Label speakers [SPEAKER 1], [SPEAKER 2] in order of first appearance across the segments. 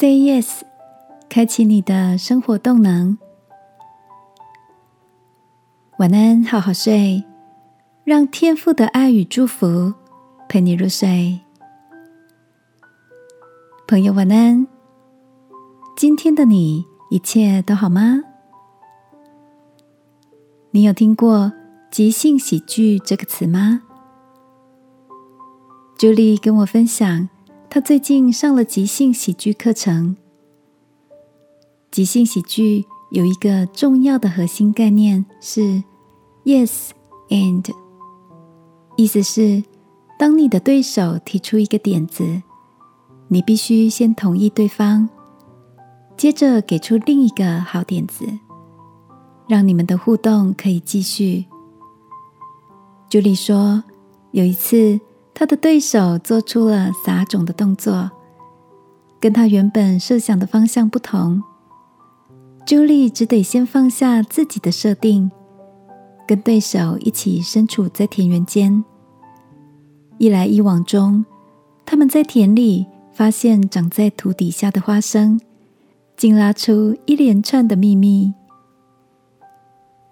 [SPEAKER 1] Say yes，开启你的生活动能。晚安，好好睡，让天父的爱与祝福陪你入睡。朋友，晚安。今天的你一切都好吗？你有听过“即兴喜剧”这个词吗？朱莉跟我分享。他最近上了即兴喜剧课程。即兴喜剧有一个重要的核心概念是 “yes and”，意思是当你的对手提出一个点子，你必须先同意对方，接着给出另一个好点子，让你们的互动可以继续。朱莉说，有一次。他的对手做出了撒种的动作，跟他原本设想的方向不同。朱莉只得先放下自己的设定，跟对手一起身处在田园间。一来一往中，他们在田里发现长在土底下的花生，竟拉出一连串的秘密。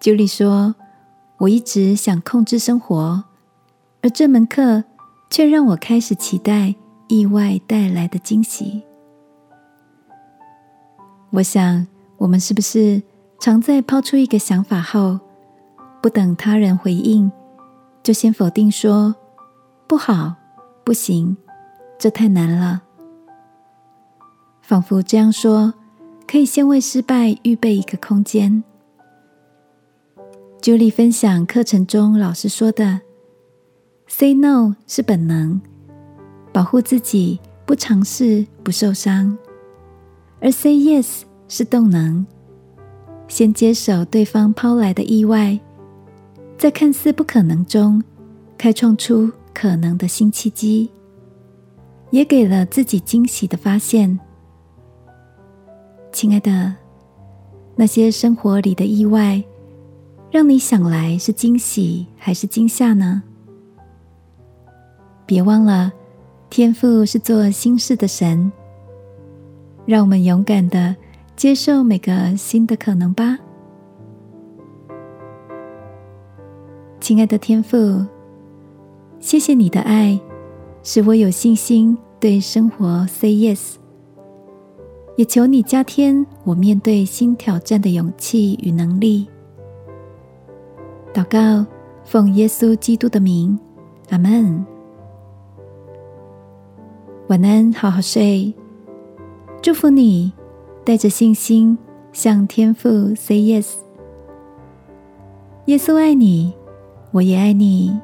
[SPEAKER 1] 朱莉说：“我一直想控制生活，而这门课。”却让我开始期待意外带来的惊喜。我想，我们是不是常在抛出一个想法后，不等他人回应，就先否定说不好、不行，这太难了？仿佛这样说，可以先为失败预备一个空间。朱莉分享课程中老师说的。Say no 是本能，保护自己不尝试不受伤；而 Say yes 是动能，先接手对方抛来的意外，在看似不可能中开创出可能的新契机，也给了自己惊喜的发现。亲爱的，那些生活里的意外，让你想来是惊喜还是惊吓呢？别忘了，天父是做新事的神。让我们勇敢的接受每个新的可能吧，亲爱的天父，谢谢你的爱，使我有信心对生活 say yes。也求你加添我面对新挑战的勇气与能力。祷告，奉耶稣基督的名，阿门。晚安，好好睡。祝福你，带着信心向天父 say yes。耶稣爱你，我也爱你。